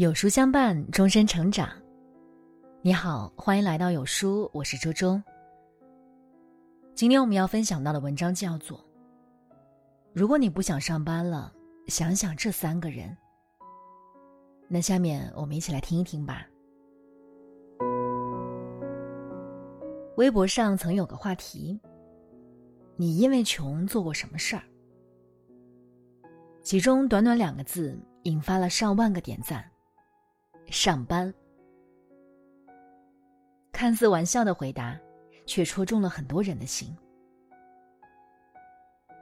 有书相伴，终身成长。你好，欢迎来到有书，我是周周。今天我们要分享到的文章叫做《如果你不想上班了，想想这三个人》。那下面我们一起来听一听吧。微博上曾有个话题：“你因为穷做过什么事儿？”其中短短两个字引发了上万个点赞。上班，看似玩笑的回答，却戳中了很多人的心。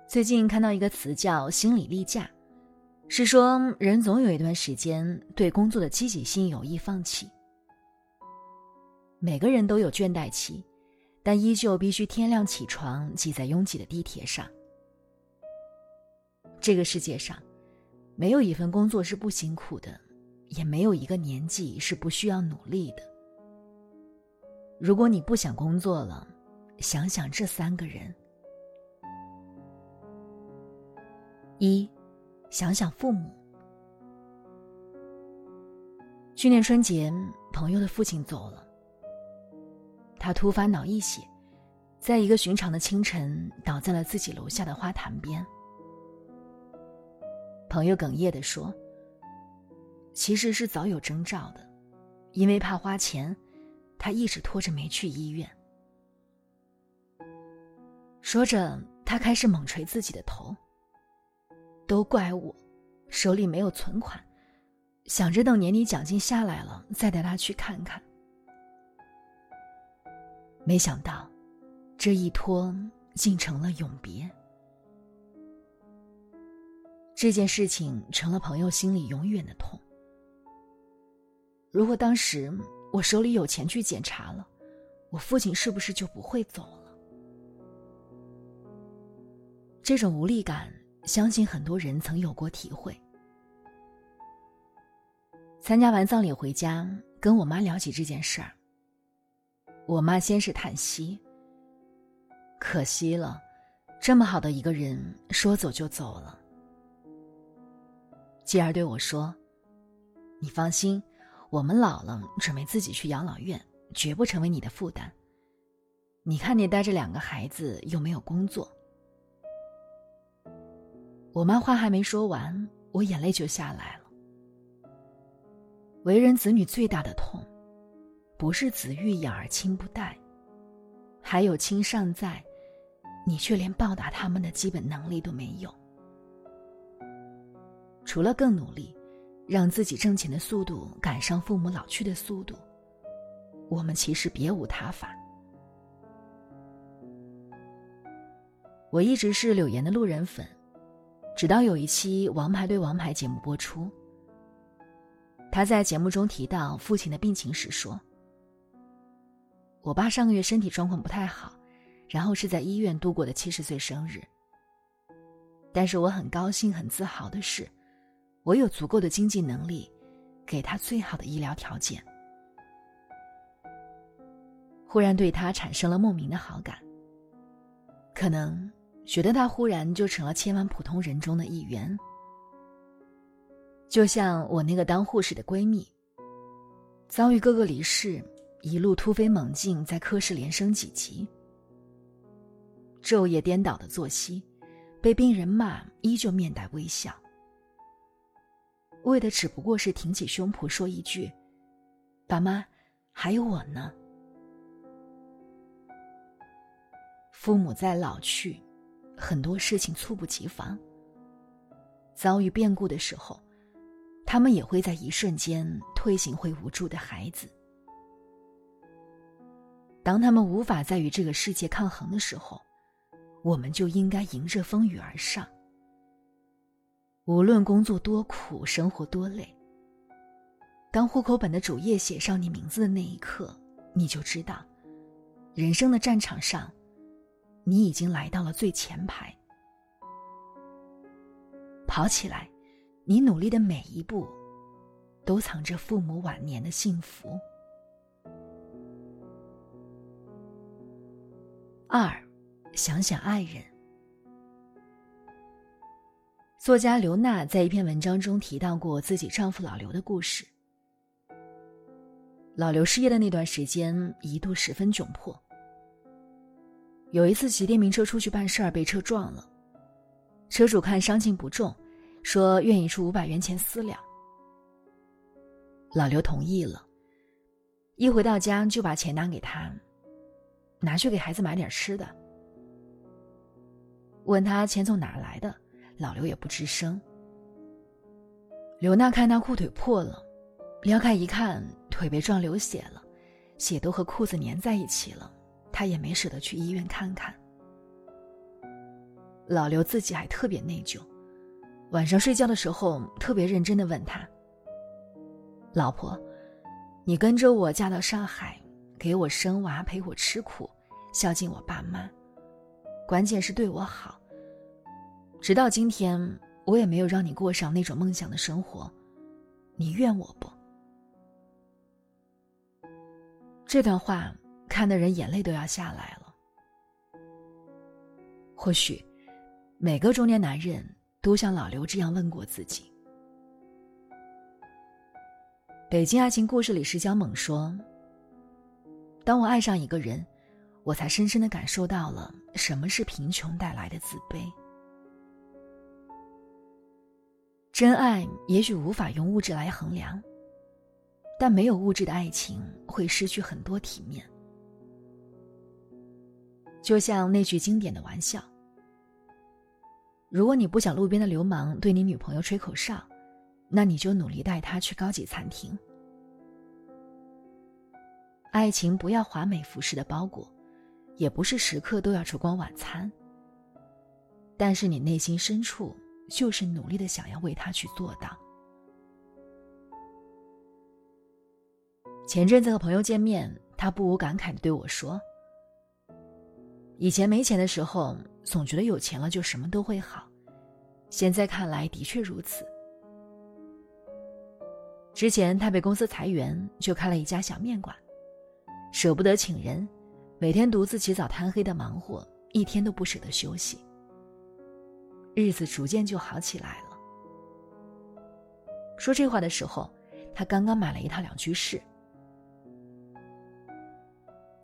最近看到一个词叫“心理例假”，是说人总有一段时间对工作的积极性有意放弃。每个人都有倦怠期，但依旧必须天亮起床，挤在拥挤的地铁上。这个世界上，没有一份工作是不辛苦的。也没有一个年纪是不需要努力的。如果你不想工作了，想想这三个人：一，想想父母。去年春节，朋友的父亲走了，他突发脑溢血，在一个寻常的清晨倒在了自己楼下的花坛边。朋友哽咽的说。其实是早有征兆的，因为怕花钱，他一直拖着没去医院。说着，他开始猛捶自己的头。都怪我，手里没有存款，想着等年底奖金下来了再带他去看看。没想到，这一拖竟成了永别。这件事情成了朋友心里永远的痛。如果当时我手里有钱去检查了，我父亲是不是就不会走了？这种无力感，相信很多人曾有过体会。参加完葬礼回家，跟我妈聊起这件事儿，我妈先是叹息：“可惜了，这么好的一个人，说走就走了。”继而对我说：“你放心。”我们老了，准备自己去养老院，绝不成为你的负担。你看你带着两个孩子，又没有工作。我妈话还没说完，我眼泪就下来了。为人子女最大的痛，不是子欲养而亲不待，还有亲尚在，你却连报答他们的基本能力都没有。除了更努力。让自己挣钱的速度赶上父母老去的速度，我们其实别无他法。我一直是柳岩的路人粉，直到有一期《王牌对王牌》节目播出，他在节目中提到父亲的病情时说：“我爸上个月身体状况不太好，然后是在医院度过的七十岁生日。但是我很高兴、很自豪的是。”我有足够的经济能力，给他最好的医疗条件。忽然对他产生了莫名的好感。可能觉得他忽然就成了千万普通人中的一员。就像我那个当护士的闺蜜，遭遇哥哥离世，一路突飞猛进，在科室连升几级，昼夜颠倒的作息，被病人骂依旧面带微笑。为的只不过是挺起胸脯说一句：“爸妈，还有我呢。”父母在老去，很多事情猝不及防。遭遇变故的时候，他们也会在一瞬间退行回无助的孩子。当他们无法再与这个世界抗衡的时候，我们就应该迎着风雨而上。无论工作多苦，生活多累，当户口本的主页写上你名字的那一刻，你就知道，人生的战场上，你已经来到了最前排。跑起来，你努力的每一步，都藏着父母晚年的幸福。二，想想爱人。作家刘娜在一篇文章中提到过自己丈夫老刘的故事，老刘失业的那段时间一度十分窘迫。有一次骑电瓶车出去办事儿，被车撞了，车主看伤情不重，说愿意出五百元钱私了。老刘同意了，一回到家就把钱拿给他，拿去给孩子买点吃的。问他钱从哪来的，老刘也不吱声。刘娜看他裤腿破了，撩开一看，腿被撞流血了，血都和裤子粘在一起了，他也没舍得去医院看看。老刘自己还特别内疚，晚上睡觉的时候特别认真的问他：“老婆，你跟着我嫁到上海，给我生娃，陪我吃苦，孝敬我爸妈，关键是对我好。直到今天。”我也没有让你过上那种梦想的生活，你怨我不？这段话看的人眼泪都要下来了。或许，每个中年男人都像老刘这样问过自己。北京爱情故事里，石小猛说：“当我爱上一个人，我才深深的感受到了什么是贫穷带来的自卑。”真爱也许无法用物质来衡量，但没有物质的爱情会失去很多体面。就像那句经典的玩笑：“如果你不想路边的流氓对你女朋友吹口哨，那你就努力带她去高级餐厅。”爱情不要华美服饰的包裹，也不是时刻都要烛光晚餐。但是你内心深处。就是努力的想要为他去做到。前阵子和朋友见面，他不无感慨的对我说：“以前没钱的时候，总觉得有钱了就什么都会好，现在看来的确如此。之前他被公司裁员，就开了一家小面馆，舍不得请人，每天独自起早贪黑的忙活，一天都不舍得休息。”日子逐渐就好起来了。说这话的时候，他刚刚买了一套两居室。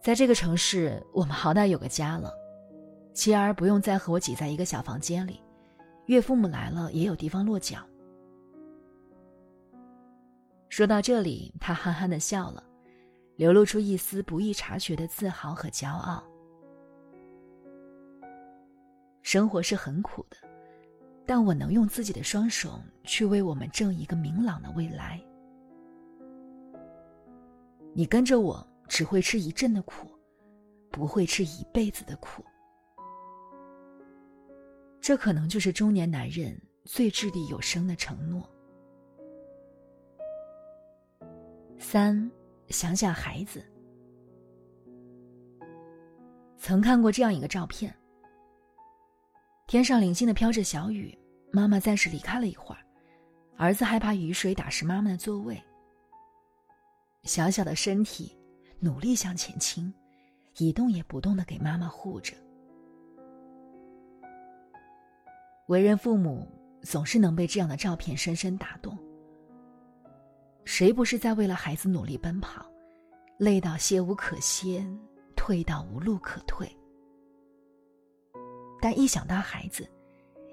在这个城市，我们好歹有个家了，妻儿不用再和我挤在一个小房间里，岳父母来了也有地方落脚。说到这里，他憨憨的笑了，流露出一丝不易察觉的自豪和骄傲。生活是很苦的。但我能用自己的双手去为我们挣一个明朗的未来。你跟着我只会吃一阵的苦，不会吃一辈子的苦。这可能就是中年男人最掷地有声的承诺。三，想想孩子。曾看过这样一个照片。天上零星的飘着小雨，妈妈暂时离开了一会儿，儿子害怕雨水打湿妈妈的座位。小小的身体努力向前倾，一动也不动的给妈妈护着。为人父母总是能被这样的照片深深打动。谁不是在为了孩子努力奔跑，累到歇无可歇，退到无路可退？但一想到孩子，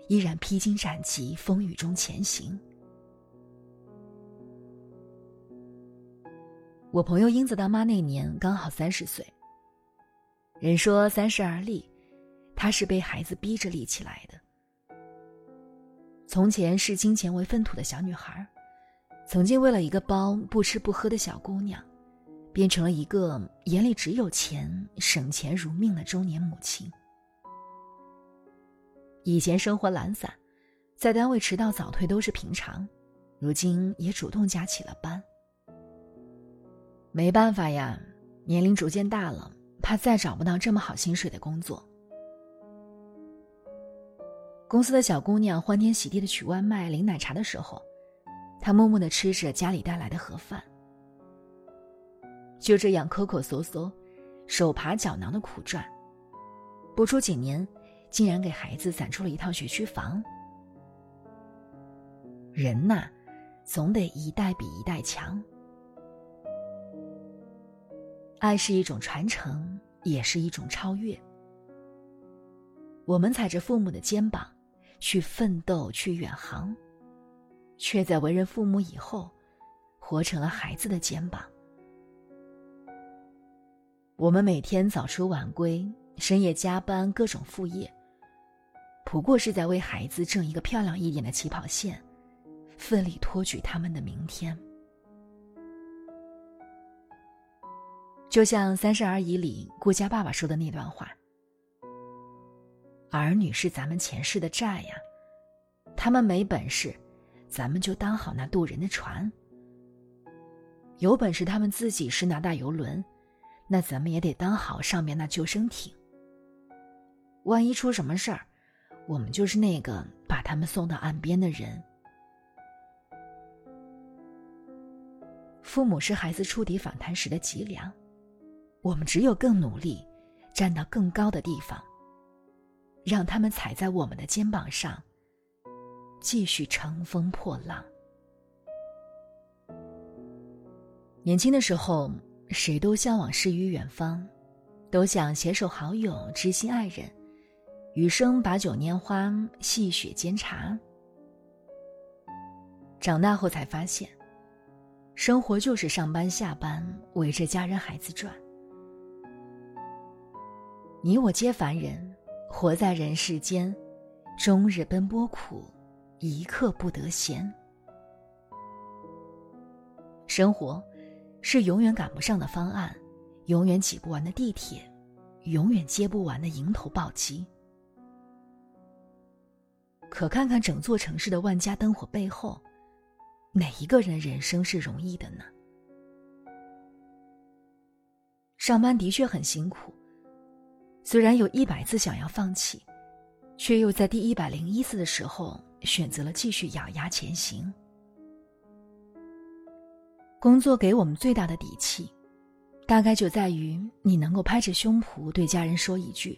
依然披荆斩棘，风雨中前行。我朋友英子当妈那年刚好三十岁。人说三十而立，她是被孩子逼着立起来的。从前视金钱为粪土的小女孩，曾经为了一个包不吃不喝的小姑娘，变成了一个眼里只有钱、省钱如命的中年母亲。以前生活懒散，在单位迟到早退都是平常，如今也主动加起了班。没办法呀，年龄逐渐大了，怕再找不到这么好薪水的工作。公司的小姑娘欢天喜地的取外卖、领奶茶的时候，她默默的吃着家里带来的盒饭。就这样抠抠搜搜，手扒脚囊的苦赚，不出几年。竟然给孩子攒出了一套学区房。人呐，总得一代比一代强。爱是一种传承，也是一种超越。我们踩着父母的肩膀，去奋斗，去远航，却在为人父母以后，活成了孩子的肩膀。我们每天早出晚归，深夜加班，各种副业，不过是在为孩子挣一个漂亮一点的起跑线，奋力托举他们的明天。就像《三十而已》里顾家爸爸说的那段话：“儿女是咱们前世的债呀，他们没本事，咱们就当好那渡人的船；有本事，他们自己是那大游轮。”那咱们也得当好上面那救生艇。万一出什么事儿，我们就是那个把他们送到岸边的人。父母是孩子触底反弹时的脊梁，我们只有更努力，站到更高的地方，让他们踩在我们的肩膀上，继续乘风破浪。年轻的时候。谁都向往诗与远方，都想携手好友、知心爱人，余生把酒拈花、细雪煎茶。长大后才发现，生活就是上班下班，围着家人孩子转。你我皆凡人，活在人世间，终日奔波苦，一刻不得闲。生活。是永远赶不上的方案，永远挤不完的地铁，永远接不完的迎头暴击。可看看整座城市的万家灯火背后，哪一个人人生是容易的呢？上班的确很辛苦，虽然有一百次想要放弃，却又在第一百零一次的时候选择了继续咬牙前行。工作给我们最大的底气，大概就在于你能够拍着胸脯对家人说一句：“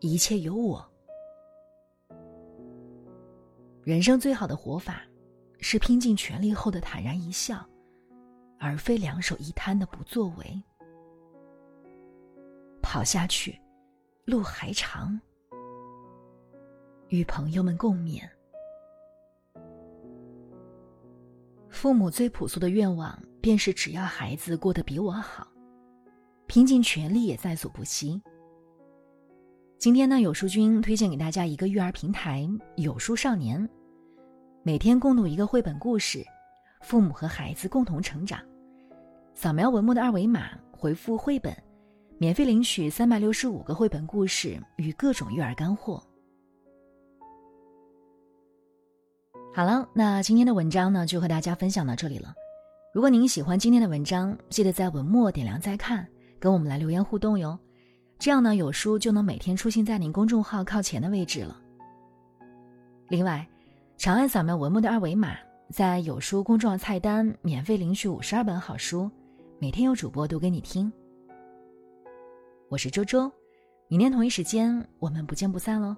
一切有我。”人生最好的活法，是拼尽全力后的坦然一笑，而非两手一摊的不作为。跑下去，路还长。与朋友们共勉。父母最朴素的愿望，便是只要孩子过得比我好，拼尽全力也在所不惜。今天呢，有书君推荐给大家一个育儿平台——有书少年，每天共读一个绘本故事，父母和孩子共同成长。扫描文末的二维码，回复“绘本”，免费领取三百六十五个绘本故事与各种育儿干货。好了，那今天的文章呢，就和大家分享到这里了。如果您喜欢今天的文章，记得在文末点亮再看，跟我们来留言互动哟。这样呢，有书就能每天出现在您公众号靠前的位置了。另外，长按扫描文末的二维码，在有书公众号菜单免费领取五十二本好书，每天有主播读给你听。我是周周，明天同一时间我们不见不散喽。